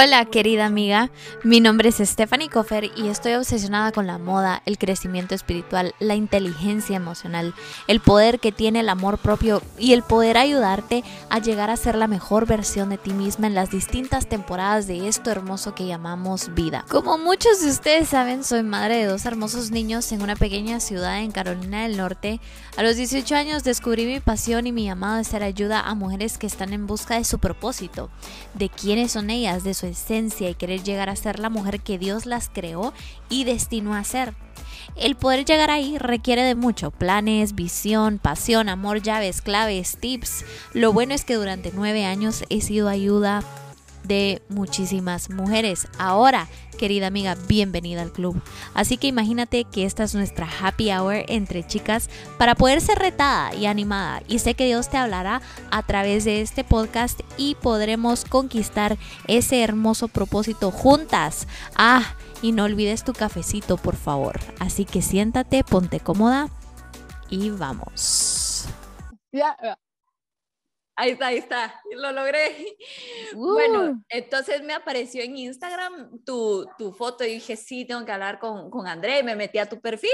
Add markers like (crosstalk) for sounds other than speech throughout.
Hola querida amiga, mi nombre es Stephanie Koffer y estoy obsesionada con la moda, el crecimiento espiritual, la inteligencia emocional, el poder que tiene el amor propio y el poder ayudarte a llegar a ser la mejor versión de ti misma en las distintas temporadas de esto hermoso que llamamos vida. Como muchos de ustedes saben, soy madre de dos hermosos niños en una pequeña ciudad en Carolina del Norte. A los 18 años descubrí mi pasión y mi llamado de ser ayuda a mujeres que están en busca de su propósito, de quiénes son ellas, de su esencia y querer llegar a ser la mujer que Dios las creó y destinó a ser. El poder llegar ahí requiere de mucho, planes, visión, pasión, amor, llaves, claves, tips. Lo bueno es que durante nueve años he sido ayuda de muchísimas mujeres. Ahora, querida amiga, bienvenida al club. Así que imagínate que esta es nuestra happy hour entre chicas para poder ser retada y animada. Y sé que Dios te hablará a través de este podcast y podremos conquistar ese hermoso propósito juntas. Ah, y no olvides tu cafecito, por favor. Así que siéntate, ponte cómoda y vamos. Ahí está, ahí está, lo logré. Bueno, Uh. entonces me apareció en Instagram tu, tu foto y dije, sí, tengo que hablar con, con André. Me metí a tu perfil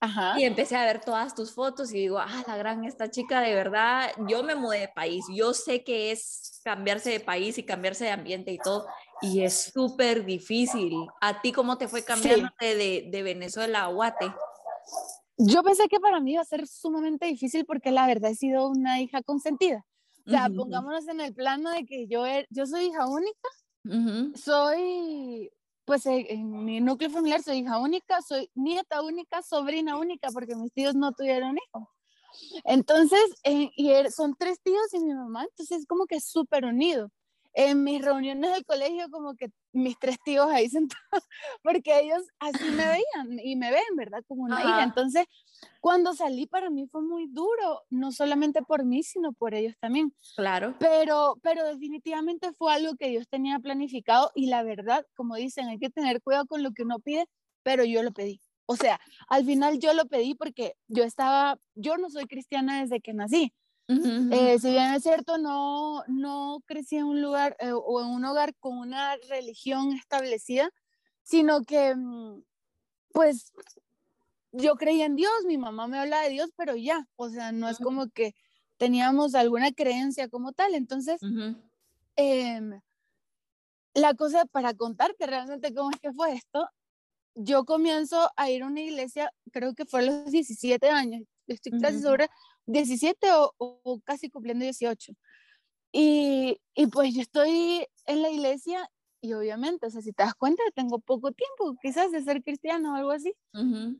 Ajá. y empecé a ver todas tus fotos y digo, ah, la gran, esta chica de verdad, yo me mudé de país, yo sé que es cambiarse de país y cambiarse de ambiente y todo, y es súper difícil. ¿A ti cómo te fue cambiándote de, de Venezuela a Guate? Yo pensé que para mí iba a ser sumamente difícil porque la verdad he sido una hija consentida. O sea, Ujú, pongámonos en el plano de que yo, er- yo soy hija única, ujú, soy, pues eh, en mi núcleo familiar soy hija única, soy nieta única, sobrina única, porque mis tíos no tuvieron hijos. Entonces, eh, y er- son tres tíos y mi mamá, entonces es como que súper unido. En mis reuniones del colegio, como que mis tres tíos ahí (laughs) sentados, porque ellos así me (clears throat) veían y me ven, ¿verdad? Como una Ajá. hija. Entonces, cuando salí para mí fue muy duro, no solamente por mí, sino por ellos también. Claro. Pero, pero definitivamente fue algo que Dios tenía planificado y la verdad, como dicen, hay que tener cuidado con lo que uno pide, pero yo lo pedí. O sea, al final yo lo pedí porque yo estaba, yo no soy cristiana desde que nací. Ujú, ujú. Eh, si bien es cierto, no, no crecí en un lugar eh, o en un hogar con una religión establecida, sino que, mm, pues, yo creía en Dios, mi mamá me habla de Dios, pero ya, o sea, no es Ujú. como que teníamos alguna creencia como tal. Entonces, Ujú. em, la cosa para contarte realmente cómo es que fue esto, yo comienzo a ir a una iglesia, creo que fue a los 17 años, estoy casi Ujú. sobre 17 o, o casi cumpliendo 18. Y, y pues yo estoy en la iglesia y obviamente, o sea, si te das cuenta, tengo poco tiempo quizás de ser cristiano o algo así,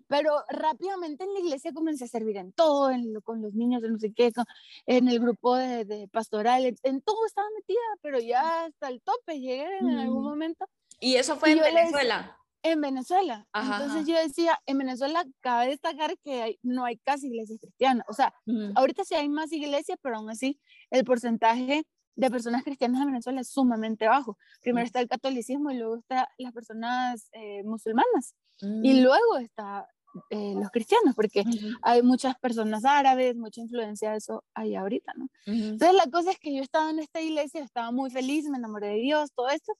pero rápidamente en la iglesia comencé a servir en todo, en lo- con los niños, en no sé qué, con- en el grupo de, de pastoral, en, todo estaba metida, pero ya hasta el tope llegué en algún momento Y eso fue Y en Venezuela. En Venezuela. Ajá, Entonces ajá. yo decía, en Venezuela cabe destacar que hay- no hay casi iglesias cristianas, o sea, Ujú. ahorita sí hay más iglesias, pero aún así el porcentaje de personas cristianas en Venezuela es sumamente bajo. Primero Mm. está el catolicismo y luego está las personas eh, musulmanas y Mm. luego está eh, los cristianos, porque hay muchas personas árabes, mucha influencia de eso ahí ahorita, ¿no? Entonces la cosa es que yo estaba en esta iglesia, estaba muy feliz, me enamoré de Dios, todo esto,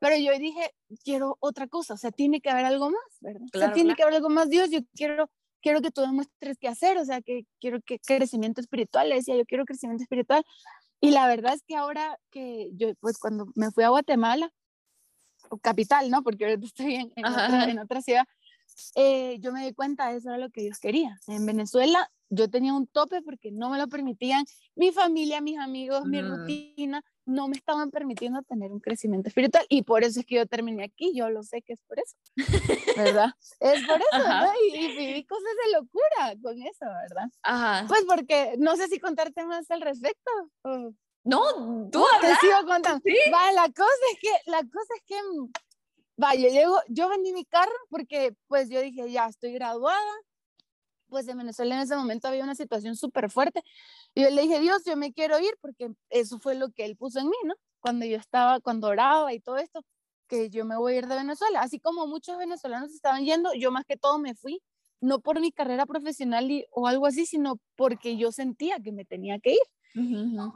pero yo dije, quiero otra cosa, o sea, tiene que haber algo más, ¿verdad? o sea, Claro, tiene claro. que haber algo más, Dios, yo quiero, quiero que tú demuestres qué hacer, o sea, que quiero que crecimiento espiritual, le decía, yo quiero crecimiento espiritual, y la verdad es que ahora que yo, pues cuando me fui a Guatemala, o capital, ¿no? Porque ahorita estoy en, en otra, en otra ciudad, eh, yo me di cuenta de eso era lo que Dios quería. En Venezuela yo tenía un tope porque no me lo permitían mi familia, mis amigos, mi Mm. rutina, no me estaban permitiendo tener un crecimiento espiritual y por eso es que yo terminé aquí, yo lo sé que es por eso, ¿verdad? (laughs) es por eso. ¿verdad? Y, y viví cosas de locura con eso, ¿verdad? Ajá. Pues porque no sé si contarte más al respecto. o- no, tú te sigo contando. Sí. Va, la cosa es que, la cosa es que, mm, va, yo llego, yo vendí mi carro porque, pues, yo dije, ya, estoy graduada, pues, en Venezuela en ese momento había una situación súper fuerte, y yo le dije, Dios, yo me quiero ir, porque eso fue lo que Él puso en mí, ¿no? Cuando yo estaba, cuando oraba y todo esto, que yo me voy a ir de Venezuela, así como muchos venezolanos estaban yendo, yo más que todo me fui, no por mi carrera profesional y- o algo así, sino porque yo sentía que me tenía que ir.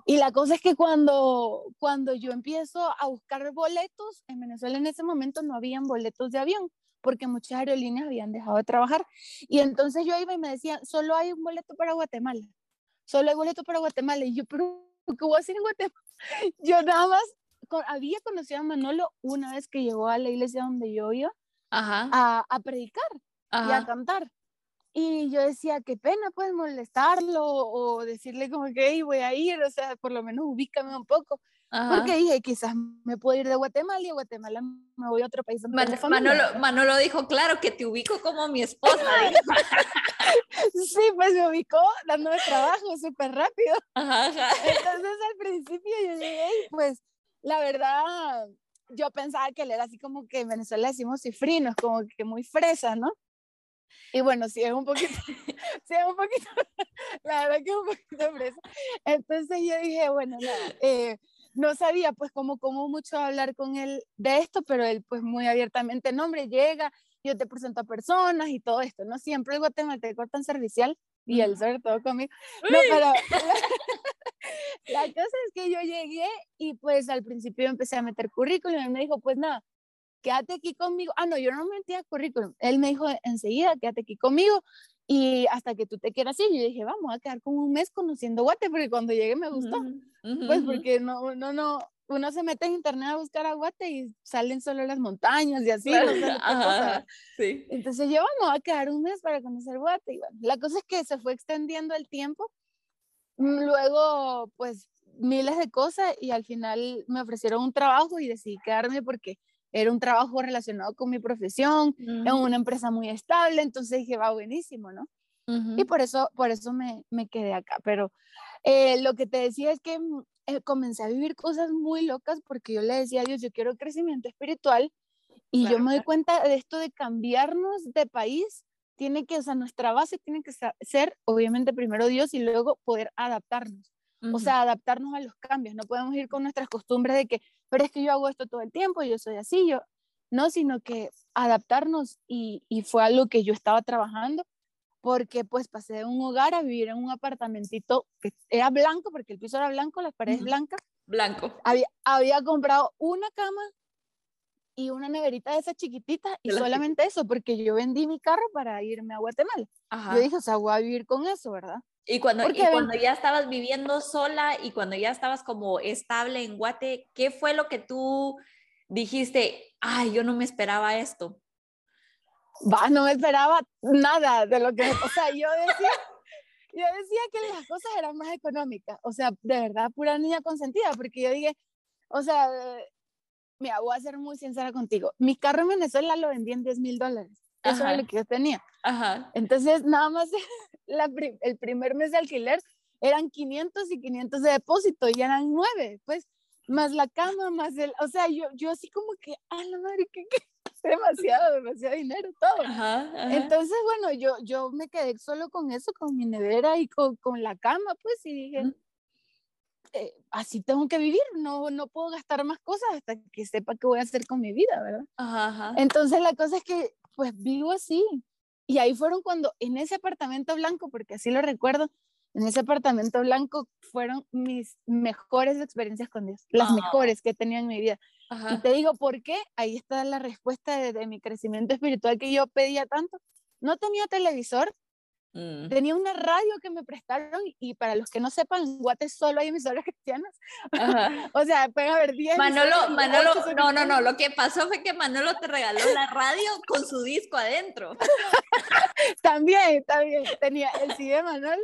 Y la cosa es que cuando, cuando yo empiezo a buscar boletos, en Venezuela en ese momento no habían boletos de avión porque muchas aerolíneas habían dejado de trabajar. Y entonces yo iba y me decían, solo hay un boleto para Guatemala, solo hay boleto para Guatemala. Y yo, pero, ¿qué voy a hacer en Guatemala? (laughs) Yo nada más había conocido a Manolo una vez que llegó a la iglesia donde yo iba A, a, predicar y a cantar. Y yo decía, qué pena pues molestarlo o decirle como que hey, voy a ir, o sea, por lo menos ubícame un poco. Porque dije, quizás me puedo ir de Guatemala y de Guatemala me voy a otro país. Manolo, Manolo, dijo, claro, que te ubico como mi esposa. (laughs) sí, pues me ubicó dándome trabajo súper rápido. Entonces al principio yo llegué y pues la verdad yo pensaba que él era así como que en Venezuela decimos cifrinos, como que muy fresa, ¿no? Y bueno, sí es un poquito, (laughs) sí es un poquito, (laughs) la verdad que es un poquito fresa. Entonces yo dije, bueno, nada, eh, no sabía pues cómo, cómo mucho hablar con él de esto, pero él pues muy abiertamente, no hombre, llega, yo te presento a personas y todo esto, ¿no? Siempre el guatemalteco tan servicial y él sobre todo conmigo. No, pero (laughs) (laughs) la, cosa es que yo llegué y pues al principio empecé a meter currículum y él me dijo, pues nada, quédate aquí conmigo. Ah, no, yo no metía currículum. Él me dijo enseguida, quédate aquí conmigo y hasta que tú te quieras ir. Yo dije, vamos a quedar como un mes conociendo Guate, porque cuando llegué me gustó. pues porque no, no, no, uno se mete en internet a buscar a Guate y salen solo las montañas y así. (laughs) sí. Entonces yo, vamos a quedar un mes para conocer Guate. Y bueno, la cosa es que se fue extendiendo el tiempo. Mm, luego, pues, miles de cosas y al final me ofrecieron un trabajo y decidí quedarme porque era un trabajo relacionado con mi profesión, en una empresa muy estable, entonces dije, va buenísimo, ¿no? Y por eso, por eso me, me quedé acá. Pero eh, lo que te decía es que mm, eh, comencé a vivir cosas muy locas porque yo le decía a Dios, yo quiero crecimiento espiritual y yo me doy cuenta de esto de cambiarnos de país. Tiene que, o sea, nuestra base tiene que ser, obviamente, primero Dios y luego poder adaptarnos. O sea, adaptarnos a los cambios. No podemos ir con nuestras costumbres de que, pero es que yo hago esto todo el tiempo, yo soy así, yo. No, sino que adaptarnos y, y fue algo que yo estaba trabajando porque pues pasé de un hogar a vivir en un apartamentito que era blanco, porque el piso era blanco, las paredes blancas. Blanco. Había, había comprado una cama y una neverita de esas chiquititas y solamente eso, porque yo vendí mi carro para irme a Guatemala. Yo dije, o sea, voy a vivir con eso, ¿verdad? Y cuando, y cuando ya estabas viviendo sola y cuando ya estabas como estable en Guate, ¿qué fue lo que tú dijiste? Ay, yo no me esperaba esto. Va, no me esperaba nada de lo que, o sea, yo decía, yo decía que las cosas eran más económicas, o sea, de verdad, pura niña consentida, porque yo dije, o sea, mira, voy a ser muy sincera contigo, mi carro en Venezuela lo vendí en 10 mil dólares, eso era lo que yo tenía. Ajá. Entonces, nada más (laughs) el primer mes de alquiler eran 500 y 500 de depósito y eran nueve, pues, más la cama, más el, o sea, yo, yo así como que, a la madre, ¿qué, qué? (laughs) demasiado, demasiado dinero, todo. Entonces, bueno, yo, yo me quedé solo con eso, con mi nevera y con, con la cama, pues, y dije, eh, así tengo que vivir, no, no puedo gastar más cosas hasta que sepa qué voy a hacer con mi vida, ¿verdad? Ajá, Entonces, la cosa es que, pues, vivo así. Y ahí fueron cuando, en ese apartamento blanco, porque así lo recuerdo, en ese apartamento blanco fueron mis mejores experiencias con Dios, las mejores que he tenido en mi vida. Y te digo, ¿por qué? Ahí está la respuesta de, mi crecimiento espiritual que yo pedía tanto. No tenía televisor, mm. tenía una radio que me prestaron y para los que no sepan, en Guate solo hay emisoras (laughs) cristianas. (laughs) o sea, pueden haber 10. Manolo, Manolo, no, no, no, lo que pasó fue que Manolo te regaló la radio con su disco adentro. (laughs) también, también, tenía el CD de Manolo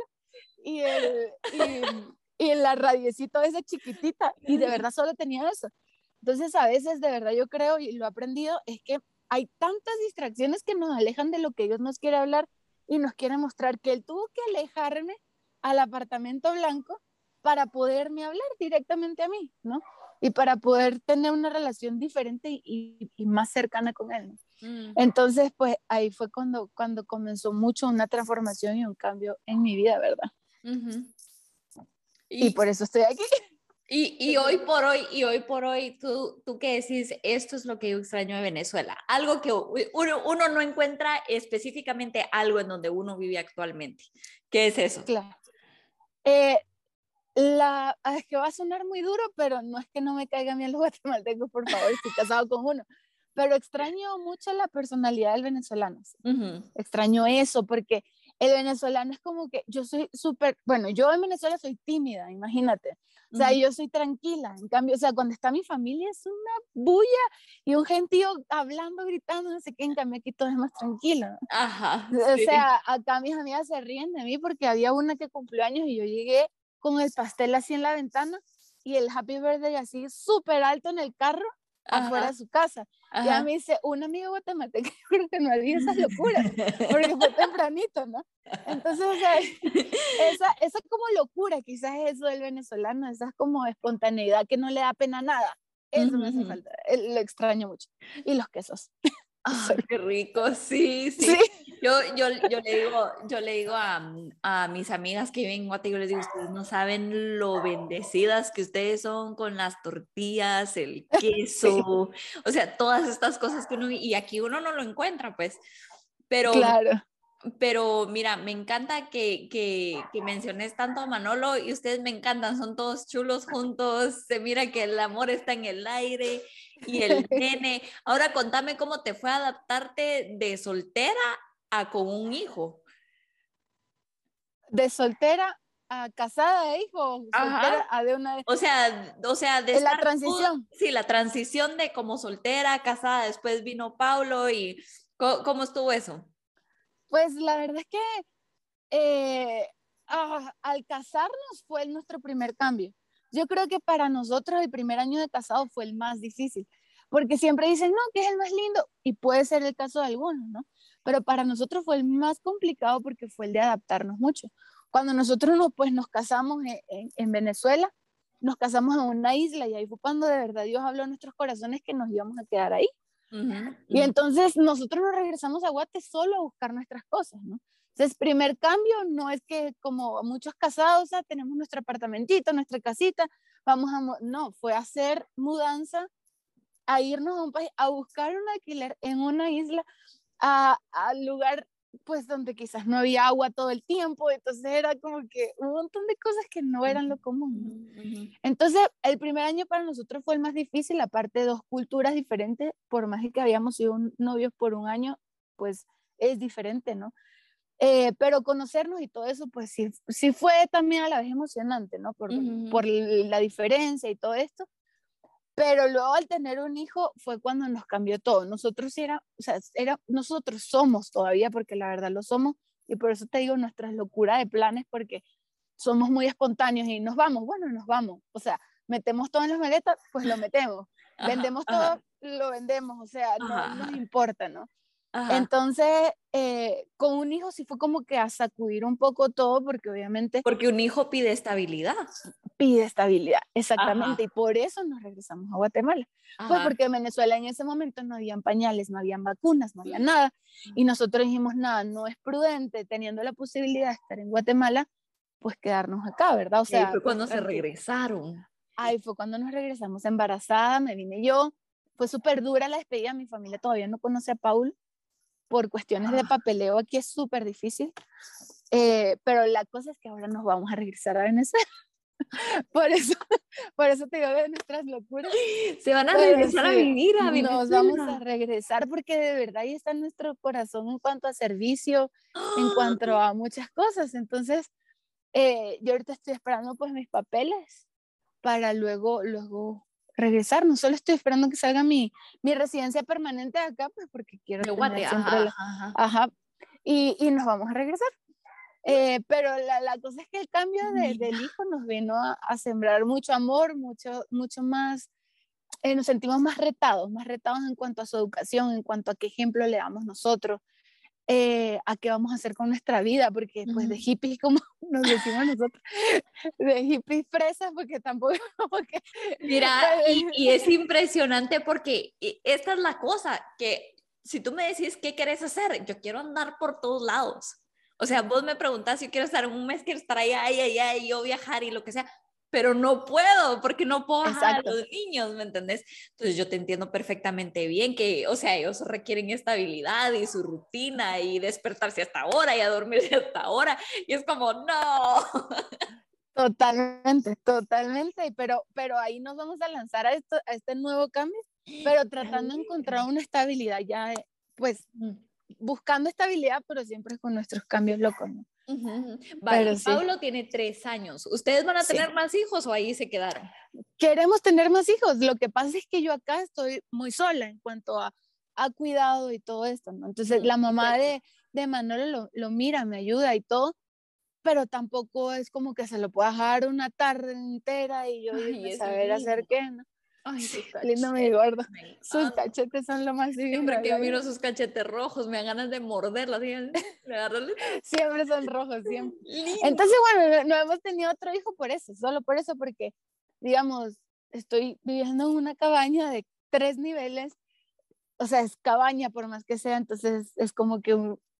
y, el, y, y la radiecito esa chiquitita y de verdad solo tenía eso. Entonces, a veces, de verdad, yo creo, y lo he aprendido, es que hay tantas distracciones que nos alejan de lo que Dios nos quiere hablar y nos quiere mostrar que Él tuvo que alejarme al apartamento blanco para poderme hablar directamente a mí, ¿no? Y para poder tener una relación diferente y, y, más cercana con Él. Mm. Entonces, pues ahí fue cuando, cuando comenzó mucho una transformación y un cambio en mi vida, ¿verdad? y, y por eso estoy aquí. Y, y, hoy por hoy, y hoy por hoy, tú, tú qué decís, esto es lo que yo extraño de Venezuela, algo que uno, uno, no encuentra específicamente algo en donde uno vive actualmente. ¿Qué es eso? Claro. Eh, la, ah, es que va a sonar muy duro, pero no es que no me caiga bien los (laughs) guatemaltecos, por favor, estoy casado con uno. Pero extraño mucho la personalidad del venezolano. Extraño eso, porque el venezolano es como que yo soy súper, bueno, yo en Venezuela soy tímida, imagínate. O sea, yo soy tranquila. En cambio, o sea, cuando está mi familia es una bulla y un gentío hablando, gritando, no sé qué. En cambio, aquí todo es más tranquilo. Ajá. (laughs) O sea, acá mis amigas se ríen de mí porque había una que cumplió años y yo llegué con el pastel así en la ventana y el happy birthday así súper alto en el carro afuera de su casa. Y a mí dice, un amigo guatemalteco, (laughs) creo que no haría esas locuras, porque fue tempranito, ¿no? Entonces, o sea, esa, esa como locura, quizás es eso del venezolano, esa como espontaneidad que no le da pena nada. Eso me hace falta, lo extraño mucho. Y los quesos. (laughs) Ay, qué rico, sí, sí. Yo, yo, yo, le digo, yo le digo a, a mis amigas que viven en Guate, yo les digo, ustedes no saben lo bendecidas que ustedes son con las tortillas, el (laughs) queso, o sea, todas estas cosas que uno, y aquí uno no lo encuentra, pues, pero, claro. pero mira, me encanta que, que, que, menciones tanto a Manolo y ustedes me encantan, son todos chulos juntos, se mira que el amor está en el aire y el (laughs) nene. Ahora contame cómo te fue adaptarte de soltera a con un hijo. De soltera a casada e hijo, soltera a de una O sea, o sea, de la transición. sí, la transición de como soltera a casada, después vino Paulo y ¿cómo estuvo eso? Pues la verdad es que eh, ah, al casarnos fue nuestro primer cambio. Yo creo que para nosotros el primer año de casado fue el más difícil, porque siempre dicen, no, que es el más lindo, y puede ser el caso de algunos, ¿no? Pero para nosotros fue el más complicado porque fue el de adaptarnos mucho. Cuando nosotros nos, pues, nos casamos en, en Venezuela, nos casamos en una isla y ahí fue cuando de verdad Dios habló a nuestros corazones que nos íbamos a quedar ahí. Y entonces nosotros nos regresamos a Guate solo a buscar nuestras cosas, ¿no? Entonces, primer cambio no es que como muchos casados, ah, tenemos nuestro apartamentito, nuestra casita, vamos a... No, fue hacer mudanza, a irnos a un país, a buscar un alquiler en una isla, al lugar pues donde quizás no había agua todo el tiempo, entonces era como que un montón de cosas que no eran lo común. Entonces, el primer año para nosotros fue el más difícil, aparte de dos culturas diferentes, por más que habíamos sido novios por un año, pues es diferente, ¿no? Eh, pero conocernos y todo eso, pues sí, sí fue también a la vez emocionante, ¿no? Por, por la diferencia y todo esto. Pero luego al tener un hijo fue cuando nos cambió todo. Nosotros era, o sea, era, nosotros somos todavía, porque la verdad lo somos, y por eso te digo nuestras locuras de planes, porque somos muy espontáneos y nos vamos, bueno, nos vamos. O sea, metemos todo en las maletas, pues lo metemos. Vendemos todo, lo vendemos, o sea, no nos importa, ¿no? Entonces, eh, con un hijo sí fue como que a sacudir un poco todo, porque obviamente... Porque un hijo pide estabilidad. Pide estabilidad, exactamente, y por eso nos regresamos a Guatemala. Pues porque en Venezuela en ese momento no habían pañales, no habían vacunas, no había nada, y nosotros dijimos, nada, no es prudente, teniendo la posibilidad de estar en Guatemala, pues quedarnos acá, ¿verdad? O sea, ahí fue cuando se regresaron. Ahí fue cuando nos regresamos embarazada, me vine yo, fue súper dura la despedida, mi familia todavía no conoce a Paul, por cuestiones de papeleo aquí es súper difícil. Eh, pero la cosa es que ahora nos vamos a regresar a Venezuela. (laughs) por eso, por eso te digo de nuestras locuras. Se van a regresar a vivir a Venezuela. Nos vamos a regresar porque de verdad ahí está nuestro corazón en cuanto a servicio, en cuanto a muchas cosas. Entonces, eh, yo ahorita estoy esperando pues mis papeles para luego, luego regresar. No solo estoy esperando que salga mi, mi residencia permanente acá, pues porque quiero tener siempre ajá, Y, y, nos vamos a regresar. Eh, pero la, la, cosa es que el cambio de, del hijo nos vino a, sembrar mucho amor, mucho, mucho más, eh, nos sentimos más retados, más retados en cuanto a su educación, en cuanto a qué ejemplo le damos nosotros, eh, a qué vamos a hacer con nuestra vida, porque pues de hippies, (laughs) como nos decimos nosotros, de hippies fresas, porque tampoco... (laughs) Porque, Mira, y, y, es impresionante porque esta es la cosa, que si tú me decís qué quieres hacer, yo quiero andar por todos lados. O sea, vos me preguntás si quiero estar un mes, quiero estar allá, allá, allá, y yo viajar y lo que sea, pero no puedo porque no puedo a los niños, ¿me entendés? Entonces yo te entiendo perfectamente bien que, o sea, ellos requieren estabilidad y su rutina y despertarse hasta ahora y a dormirse (laughs) hasta ahora y es como, no. Totalmente, totalmente, pero, pero ahí nos vamos a lanzar a, esto, a este nuevo cambio, pero (gasps) tratando de encontrar una estabilidad ya, pues mm. buscando estabilidad, pero siempre con nuestros cambios locos. ¿no? Vale, Pablo tiene tres años. ¿Ustedes van a tener más hijos o ahí se quedaron? Queremos tener más hijos. Lo que pasa es que yo acá estoy muy sola en cuanto a, a cuidado y todo esto, ¿no? Entonces, la mamá de, de Manuel lo, lo, mira, me ayuda y todo, pero tampoco es como que se lo pueda dejar una tarde entera y yo Ay, saber hacer qué, ¿no? Ay, lindo mi gordo. Sus (laughs) cachetes son lo más divino. Siempre que miro sus cachetes rojos, me dan ganas de morderlos. (laughs) siempre son rojos, siempre. (laughs) Entonces, bueno, no hemos tenido otro hijo por eso, solo por eso, porque, digamos, estoy viviendo en una cabaña de tres niveles, o sea, es cabaña por más que sea, entonces es como que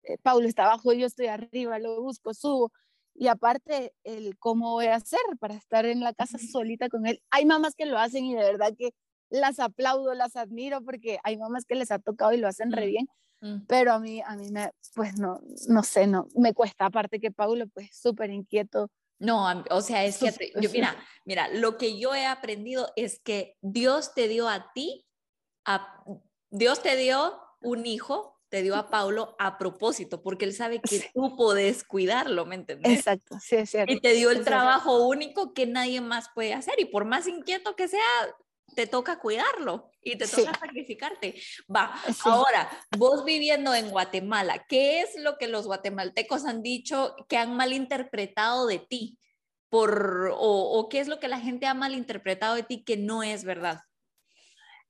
eh, Paulo está abajo, yo estoy arriba, lo busco, subo, y aparte, el cómo voy a hacer para estar en la casa solita con él. Hay mamás que lo hacen y de verdad que las aplaudo, las admiro porque hay mamás que les ha tocado y lo hacen re mm, bien. Mm. Pero a mí, a mí me, pues no, no sé, no, me cuesta. Aparte que Paulo, pues súper inquieto. No, o sea, es que, yo, mira, mira, lo que yo he aprendido es que Dios te dio a ti, a, Dios te dio un hijo te dio a Paulo a propósito, porque él sabe que tú puedes cuidarlo, ¿me entiendes? Exacto, sí, es cierto. Y te dio el trabajo único que nadie más puede hacer, y por más inquieto que sea, te toca cuidarlo y te toca sacrificarte. Va, ahora, vos viviendo en Guatemala, ¿qué es lo que los guatemaltecos han dicho que han malinterpretado de ti? Por, o, qué es lo que la gente ha malinterpretado de ti que no es verdad?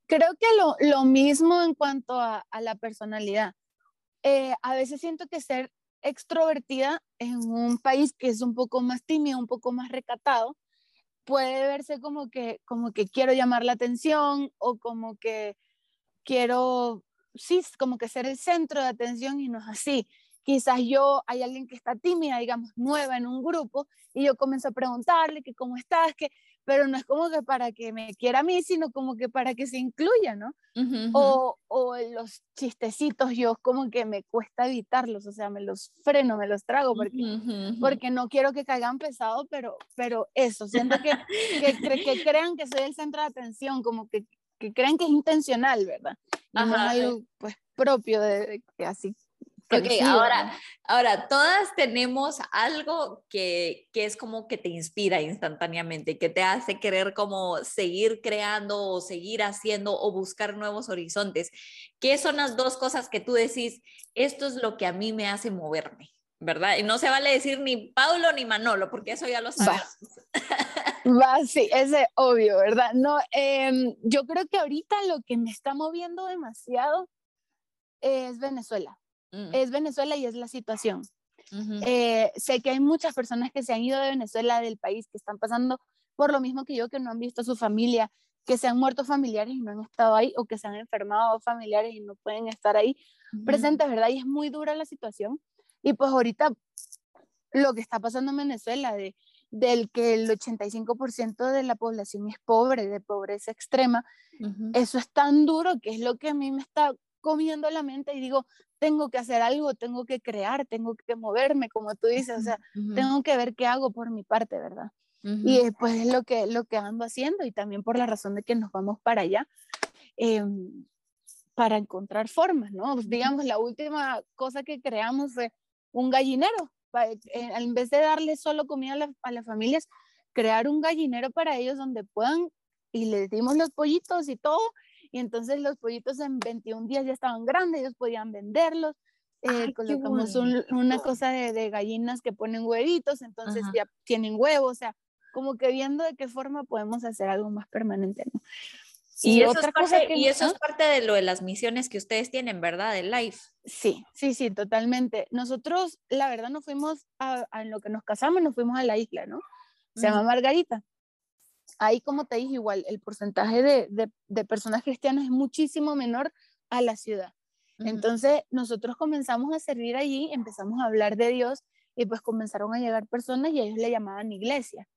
Creo que lo, lo mismo en cuanto a, a la personalidad. Eh, a veces siento que ser extrovertida en un país que es un poco más tímido, un poco más recatado, puede verse como que, como que quiero llamar la atención o como que quiero, sí, como que ser el centro de atención y no es así. Quizás yo, hay alguien que está tímida, digamos, nueva en un grupo y yo comienzo a preguntarle que cómo estás, que pero no es como que para que me quiera a mí, sino como que para que se incluya, ¿no? O, o, los chistecitos, yo como que me cuesta evitarlos, o sea, me los freno, me los trago, porque, porque no quiero que caigan pesado, pero, pero eso, siento (laughs) que, que, que, crean que soy el centro de atención, como que, que crean que es intencional, ¿verdad? Y no es algo pues, propio de, de que así Ok, ahora, ahora todas tenemos algo que, que, es como que te inspira instantáneamente, que te hace querer como seguir creando o seguir haciendo o buscar nuevos horizontes. ¿Qué son las dos cosas que tú decís? Esto es lo que a mí me hace moverme, ¿verdad? Y no se vale decir ni Paulo ni Manolo, porque eso ya lo sabemos. (laughs) Va, sí, es obvio, ¿verdad? No, em, yo creo que ahorita lo que me está moviendo demasiado es Venezuela. Mm. es Venezuela y es la situación. Eh, sé que hay muchas personas que se han ido de Venezuela, del país, que están pasando por lo mismo que yo, que no han visto a su familia, que se han muerto familiares y no han estado ahí, o que se han enfermado familiares y no pueden estar ahí presentes, ¿verdad? Y es muy dura la situación. Y pues ahorita lo que está pasando en Venezuela, de, del que el 85% de la población es pobre, de pobreza extrema, eso es tan duro que es lo que a mí me está comiendo la mente y digo, tengo que hacer algo, tengo que crear, tengo que moverme, como tú dices, o sea, tengo que ver qué hago por mi parte, ¿verdad? Y pues es lo que, lo que ando haciendo y también por la razón de que nos vamos para allá, em, para encontrar formas, ¿no? Digamos, la última cosa que creamos fue un gallinero, eh, en vez de darle solo comida a, a las familias, crear un gallinero para ellos donde puedan y les dimos los pollitos y todo y entonces los pollitos en 21 días ya estaban grandes, ellos podían venderlos. Eh, colocamos una cosa de, de, gallinas que ponen huevitos, entonces ya tienen huevos, o sea, como que viendo de qué forma podemos hacer algo más permanente, ¿no? Y, eso, es parte, y eso es parte de lo de las misiones que ustedes tienen, ¿verdad? De Life. Sí, sí, sí, totalmente. Nosotros, la verdad, nos fuimos a, en lo que nos casamos, nos fuimos a la isla, ¿no? Se llama Margarita ahí como te dije igual, el porcentaje de, de, personas cristianas es muchísimo menor a la ciudad. Entonces nosotros comenzamos a servir allí, empezamos a hablar de Dios y pues comenzaron a llegar personas y ellos le llamaban iglesia.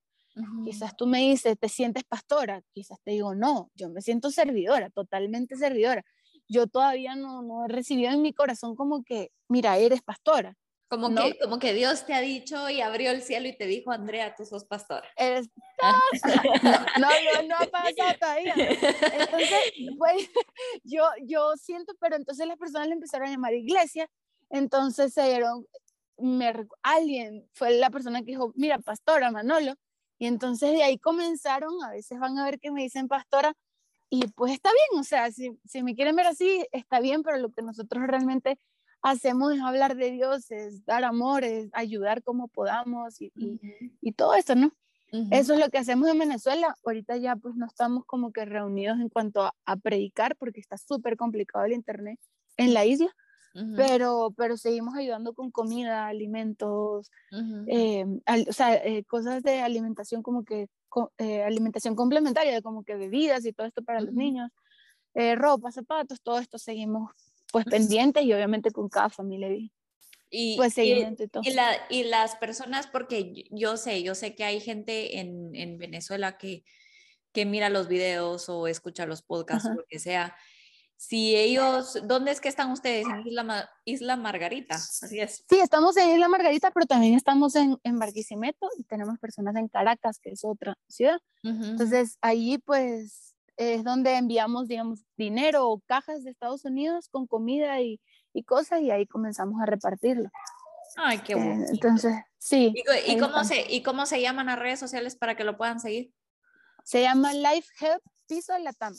Quizás tú me dices, ¿te sientes pastora? Quizás te digo, no, yo me siento servidora, totalmente servidora. Yo todavía no, no he recibido en mi corazón como que, mira, eres pastora. Como, que, como que Dios te ha dicho y abrió el cielo y te dijo, Andrea, tú sos pastora. Eres (laughs) no, no, no, ha pasado todavía. Entonces, (laughs) pues, yo, yo siento, pero entonces las personas le empezaron a llamar iglesia, entonces se dieron, me, alguien fue la persona que dijo, mira, pastora Manolo, y entonces de ahí comenzaron, a veces van a ver que me dicen pastora, y pues está bien, o sea, si, si me quieren ver así, está bien, pero lo que nosotros realmente hacemos es hablar de Dios, es dar amor, es ayudar como podamos y, y, todo eso, ¿no? Eso es lo que hacemos en Venezuela. Ahorita ya pues no estamos como que reunidos en cuanto a, predicar porque está súper complicado el internet en la isla, pero, pero seguimos ayudando con comida, alimentos, eh, o sea, eh, cosas de alimentación como que eh, alimentación complementaria, como que bebidas y todo esto para los niños, ropa, zapatos, todo esto seguimos pues pendientes y obviamente con cada familia. Y, pues y, y, la, y, las personas, porque yo sé, yo sé que hay gente en, en Venezuela que, que, mira los videos o escucha los podcasts o lo que sea. Si ellos, ¿dónde es que están ustedes? En Isla, Isla Margarita, así es. Sí, estamos en Isla Margarita, pero también estamos en, en Barquisimeto y tenemos personas en Caracas, que es otra ciudad. Entonces, ahí pues es donde enviamos, digamos, dinero o cajas de Estados Unidos con comida y, y cosas y ahí comenzamos a repartirlo. Ay, qué bueno. Eh, entonces, sí. ¿Y, cómo se, ¿Y cómo se llaman las redes sociales para que lo puedan seguir? Se llama Life Help Piso Latam.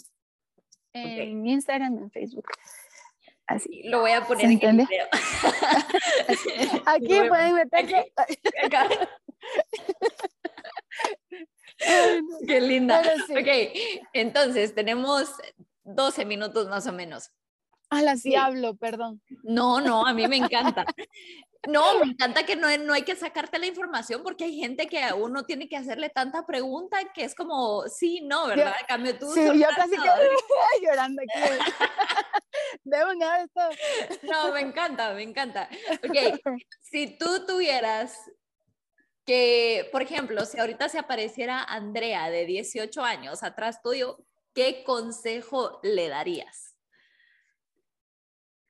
En Instagram, en Facebook. Así. Lo voy a poner en el video. (laughs) (laughs) Aquí pueden meterse. acá. (laughs) Qué linda. Ok, entonces tenemos 12 minutos más o menos. A la sí hablo, perdón. No, no, a mí me encanta. (laughs) No, me encanta que no, no hay que sacarte la información porque hay gente que a uno tiene que hacerle tanta pregunta que es como, sí, no, ¿verdad? Yo, cambio tú. Sí, yo casi que (laughs) llorando aquí. (laughs) De una vez No, me encanta, me encanta. Ok, si tú tuvieras que, por ejemplo, si ahorita se apareciera Andrea de 18 años atrás tuyo, ¿qué consejo le darías?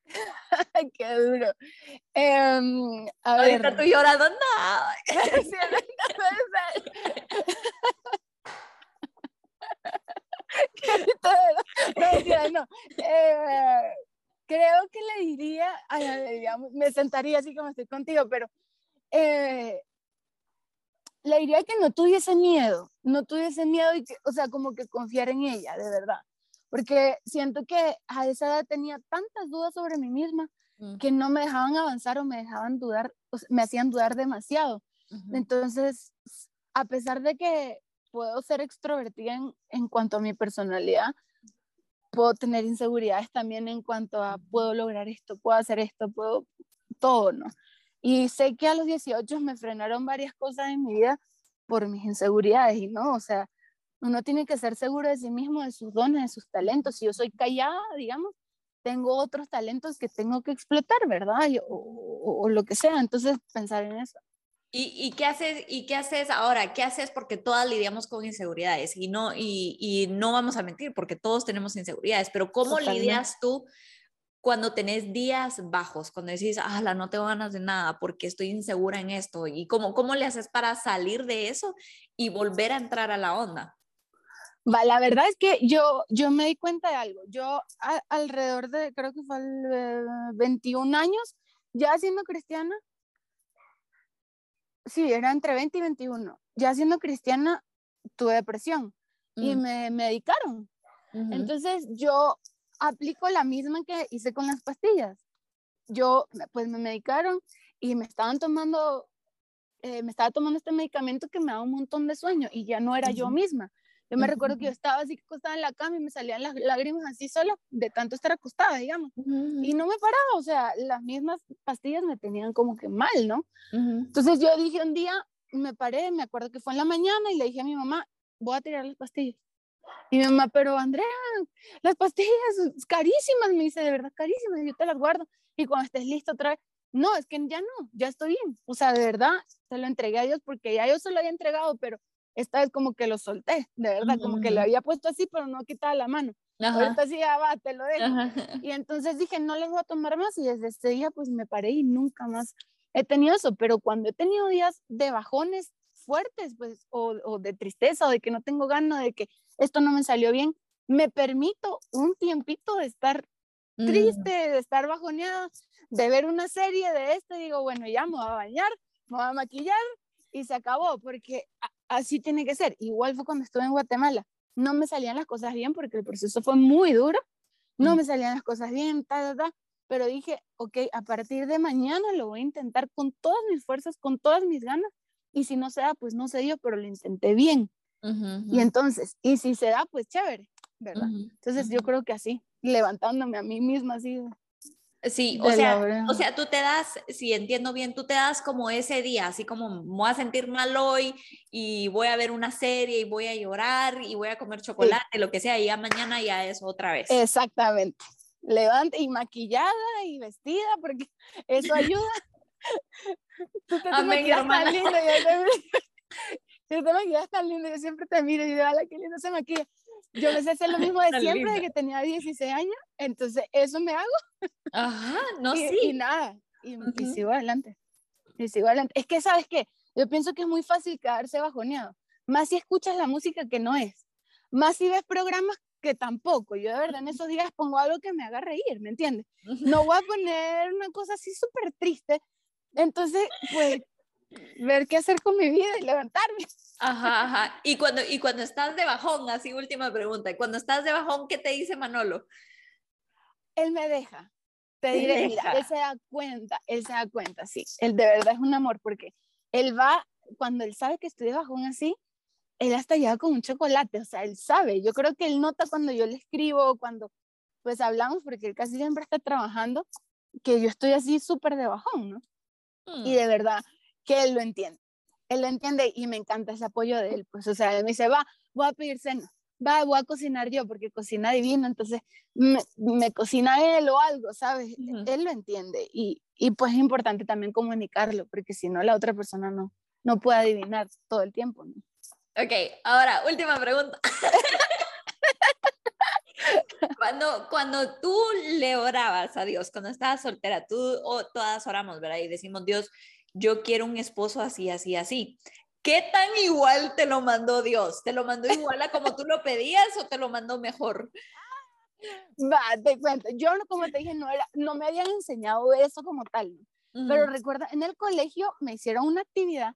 (laughs) Qué duro. Um, a ahorita ver. tú llorando, no. (laughs) (laughs) no, no. Eh, creo que le diría, digamos, me sentaría así como estoy contigo, pero eh, le diría que no tuviese miedo, no tuviese miedo y que, o sea, como que confiar en ella, de verdad. Porque siento que a esa edad tenía tantas dudas sobre mí misma mm. que no me dejaban avanzar o me dejaban dudar, o me hacían dudar demasiado. Entonces, a pesar de que puedo ser extrovertida en, en cuanto a mi personalidad, puedo tener inseguridades también en cuanto a puedo lograr esto, puedo hacer esto, puedo todo, ¿no? Y sé que a los 18 me frenaron varias cosas en mi vida por mis inseguridades y no, o sea, uno tiene que ser seguro de sí mismo, de sus dones, de sus talentos. Si yo soy callada, digamos, tengo otros talentos que tengo que explotar, ¿verdad? o, lo que sea. Entonces, pensar en eso. ¿Y, ¿Y, qué haces, ¿Y qué haces ahora? ¿Qué haces? Porque todas lidiamos con inseguridades y no, y, y no vamos a mentir porque todos tenemos inseguridades, pero ¿cómo lidias tú cuando tenés días bajos, cuando decís, ah, no tengo ganas de nada porque estoy insegura en esto, y cómo, cómo le haces para salir de eso y volver a entrar a la onda. Va, la verdad es que yo, yo me di cuenta de algo. Yo alrededor de, creo que fue el 21 años, ya siendo cristiana, sí, era entre 20 y 21, ya siendo cristiana tuve depresión y mm. me medicaron. Entonces yo aplico la misma que hice con las pastillas. Yo, pues me medicaron y me estaban tomando, eh, me estaba tomando este medicamento que me daba un montón de sueño y ya no era yo misma. Yo me recuerdo que yo estaba así acostada en la cama y me salían las lágrimas así sola de tanto estar acostada, digamos. Y no me paraba, o sea, las mismas pastillas me tenían como que mal, ¿no? Entonces yo dije un día, me paré, me acuerdo que fue en la mañana y le dije a mi mamá, voy a tirar las pastillas. Y mi mamá, pero Andrea, las pastillas carísimas, me dice, de verdad carísimas, yo te las guardo. Y cuando estés listo otra vez, no, es que ya no, ya estoy bien. O sea, de verdad, se lo entregué a Dios porque ya yo se lo había entregado, pero esta vez como que lo solté, de verdad, como que lo había puesto así, pero no quitaba la mano. Ahorita sí, ya va, te lo dejo. Y entonces dije, no les voy a tomar más y desde ese día pues me paré y nunca más he tenido eso, pero cuando he tenido días de bajones fuertes, pues, o, o de tristeza, o de que no tengo ganas, de que esto no me salió bien, me permito un tiempito de estar Mm. triste, de estar bajoneada, de ver una serie de esto, y digo, bueno, ya me voy a bañar, me voy a maquillar y se acabó, porque así tiene que ser. Igual fue cuando estuve en Guatemala, no me salían las cosas bien porque el proceso fue muy duro, no Mm. me salían las cosas bien, ta, ta, ta, pero dije, ok, a partir de mañana lo voy a intentar con todas mis fuerzas, con todas mis ganas, y si no se da, pues no se dio, pero lo intenté bien. Ujú, Y entonces, y si se da, pues chévere, ¿verdad? ujú, Entonces yo creo que así, levantándome a mí misma así. Sí, o sea, o sea, tú te das, si entiendo bien, tú te das como ese día, así como me voy a sentir mal hoy y voy a ver una serie y voy a llorar y voy a comer chocolate, lo que sea, y ya mañana ya es otra vez. Exactamente. Levante y maquillada y vestida porque eso (laughs) ayuda. Tú te, Amén, hermana. lindo. (laughs) Yo te, maquillas tan lindo. Yo siempre te miro y digo, ala, qué lindo se maquilla. Yo me sé hacer lo (laughs) mismo de siempre, de linda. que tenía 16 años. Entonces, eso me hago Ajá, no, y, sí. y nada. Y, y Ujú. sigo adelante. Y sigo adelante. Es que, ¿sabes qué? Yo pienso que es muy fácil quedarse bajoneado. Más si escuchas la música que no es. Más si ves programas que tampoco. Yo de verdad en esos días pongo algo que me haga reír, ¿me entiendes? No voy a poner una cosa así súper triste. Entonces, pues, ver qué hacer con mi vida y levantarme. Ajá, ajá. Y cuando, y cuando estás de bajón, así última pregunta, y cuando estás de bajón, ¿qué te dice Manolo? Él me deja. Te diré, mira, él se da cuenta, él se da cuenta, sí. Él de verdad es un amor porque él va, cuando él sabe que estoy de bajón así, él hasta llega con un chocolate, o sea, él sabe. Yo creo que él nota cuando yo le escribo, cuando pues hablamos, porque él casi siempre está trabajando, que yo estoy así súper de bajón, ¿no? y Mm, de verdad que él lo entiende. Él lo entiende y me encanta ese apoyo de él. Pues, o sea, él me dice, va, voy a pedir cena, va, voy a cocinar yo porque cocina divino, entonces me, me cocina él o algo, ¿sabes? Ujú. Él lo entiende y, y pues es importante también comunicarlo porque si no la otra persona no, no puede adivinar todo el tiempo. ¿no? Ok, ahora, última pregunta. (laughs) Cuando, cuando tú le orabas a Dios, cuando estabas soltera, tú o todas oramos, ¿verdad? Y decimos, Dios, yo quiero un esposo así, así, así. ¿Qué tan igual te lo mandó Dios? ¿Te lo mandó igual a como tú lo pedías o te lo mandó mejor? Va, te cuento, yo como te dije, no, era, no me habían enseñado eso como tal, ¿no? Pero Ujú, recuerda, en el colegio me hicieron una actividad,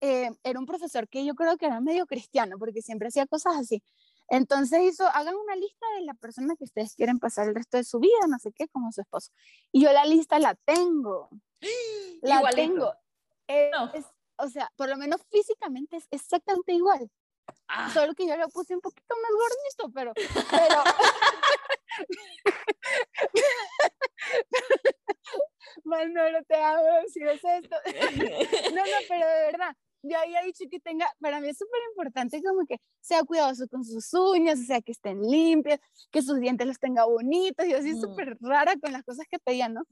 eh, era un profesor que yo creo que era medio cristiano, porque siempre hacía cosas así. Entonces hizo, hagan una lista de la persona que ustedes quieren pasar el resto de su vida, no sé qué, como su esposo. Y yo la lista la tengo, (gasps) la Igualito. tengo. Es- No. es- o sea, por lo menos físicamente es exactamente igual, Ah, solo que yo lo puse un poquito más gordito, pero, pero, (laughs) (laughs) Manolo, te amo, si ves esto. (laughs) No, no, pero de verdad, yo había dicho que tenga, para mí es súper importante como que sea cuidadoso con sus uñas, o sea, que estén limpias, que sus dientes los tenga bonitos, yo así Ujú. súper rara con las cosas que pedía, ¿no?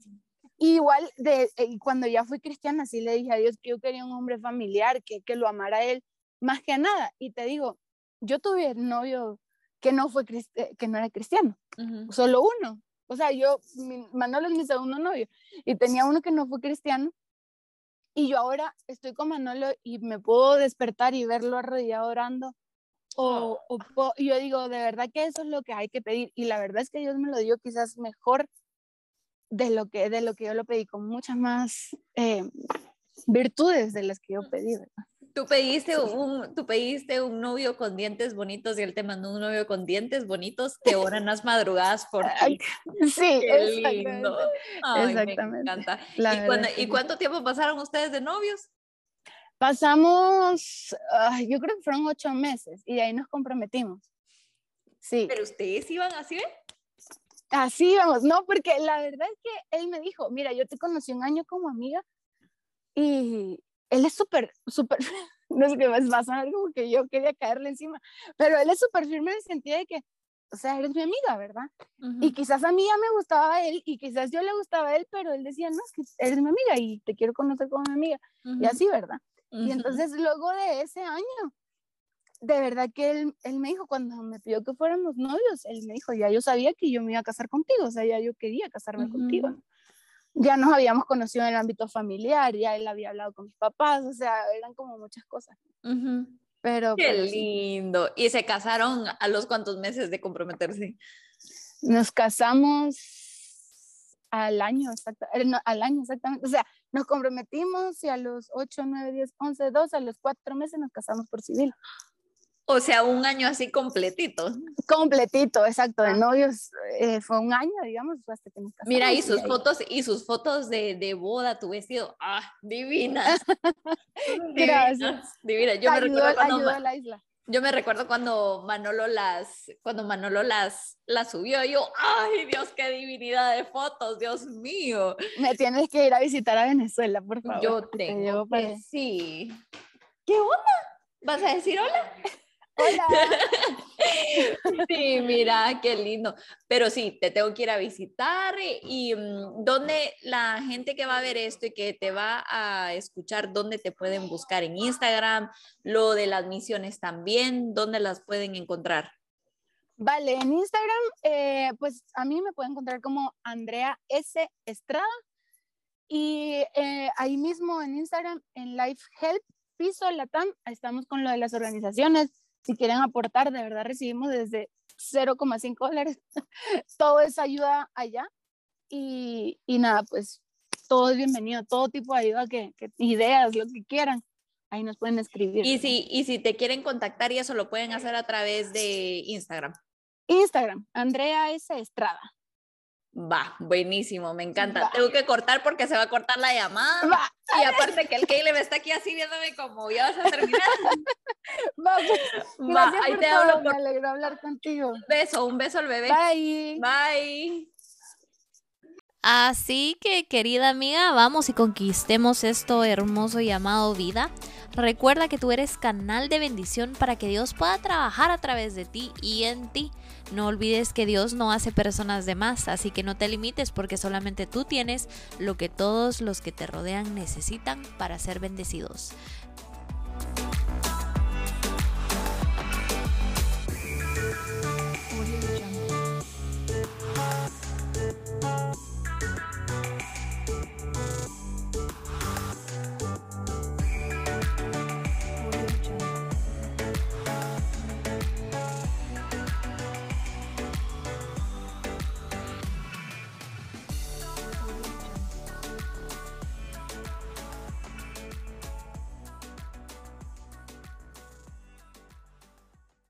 Y igual, de, eh, cuando ya fui cristiana, sí le dije a Dios que yo quería un hombre familiar, que, que lo amara a él más que a nada. Y te digo, yo tuve novio que no, fue eh, que no era cristiano, ujú. solo uno. O sea, yo, mi- Manolo es mi segundo novio, y tenía uno que no fue cristiano, y yo ahora estoy con Manolo y me puedo despertar y verlo arrodillado orando. O, o po- y yo digo, de verdad que eso es lo que hay que pedir. Y la verdad es que Dios me lo dio quizás mejor de lo que, de lo que yo lo pedí, con muchas más eh, virtudes de las que yo pedí. ¿verdad? Tú pediste, un, tú pediste un novio con dientes bonitos y él te mandó un novio con dientes bonitos que oran las madrugadas por ti. Sí, Qué lindo. Ay, Exactamente. Me encanta. ¿Y, que ¿Y cuánto tiempo pasaron ustedes de novios? Pasamos, ah, yo creo que fueron ocho meses y de ahí nos comprometimos. Sí, Pero ustedes iban así, así vamos, no, porque la verdad es que él me dijo, mira, yo te conocí un año como amiga y él es súper, súper, (laughs) no sé qué más va a sonar como que yo quería caerle encima, pero él es súper firme en el sentido de que, o sea, eres mi amiga, ¿verdad? Y quizás a mí ya me gustaba él y quizás yo le gustaba a él, pero él decía, no, es que eres mi amiga y te quiero conocer como mi amiga, y así, ¿verdad? Y entonces luego de ese año, de verdad que él, él me dijo, cuando me pidió que fuéramos novios, él me dijo, ya yo sabía que yo me iba a casar contigo, o sea, ya yo quería casarme contigo. ¿no? Ya nos habíamos conocido en el ámbito familiar, ya él había hablado con mis papás, o sea, eran como muchas cosas. Pero, Qué pero sí. lindo. ¿Y se casaron a los cuantos meses de comprometerse? Nos casamos al año, exacta- eh, no, al año exactamente. O sea, nos comprometimos y a los 8, 9, 10, 11, 12, a los 4 meses nos casamos por civil. O sea, un año así completito. Completito, exacto, de Ah. novios eh, fue un año, digamos, hasta que nos casamos. Mira, y sus fotos, y sus fotos de, de boda, tu vestido, ah, divina. (laughs) Gracias. Divina. Yo me recuerdo cuando, ayudó Ma- a la isla. yo me recuerdo cuando Manolo las, cuando Manolo las, las subió, yo, ay, Dios, qué divinidad de fotos, Dios mío. Me tienes que ir a visitar a Venezuela, por favor. Yo te tengo para- sí. ¿Qué onda? ¿Vas a decir hola? Hola. (laughs) Sí, mira, qué lindo. Pero sí, te tengo que ir a visitar y mm, dónde la gente que va a ver esto y que te va a escuchar, dónde te pueden buscar en Instagram, lo de las misiones también, dónde las pueden encontrar. Vale, en Instagram, eh, pues a mí me pueden encontrar como Andrea S. Estrada. Y eh, ahí mismo en Instagram, en Life Help Piso Latam, estamos con lo de las organizaciones. Si quieren aportar, de verdad recibimos desde 0,5 dólares. (laughs) todo es ayuda allá. Y, y nada, pues todo es bienvenido, todo tipo de ayuda, que, que ideas, lo que quieran. Ahí nos pueden escribir. Y si, y si te quieren contactar y eso lo pueden hacer a través de Instagram. Instagram, Andrea S. Estrada. Va, buenísimo, me encanta. Va. Tengo que cortar porque se va a cortar la llamada. Va, Y aparte que el Caleb está aquí así viéndome como ya vas a terminar. (laughs) va, pues. Va, Gracias ahí por te todo, hablo Me por alegró hablar contigo. un beso, un beso al bebé. Bye. Bye. Así que, querida amiga, vamos y conquistemos esto hermoso llamado vida. Recuerda que tú eres canal de bendición para que Dios pueda trabajar a través de ti y en ti. No olvides que Dios no hace personas de más, así que no te limites porque solamente tú tienes lo que todos los que te rodean necesitan para ser bendecidos.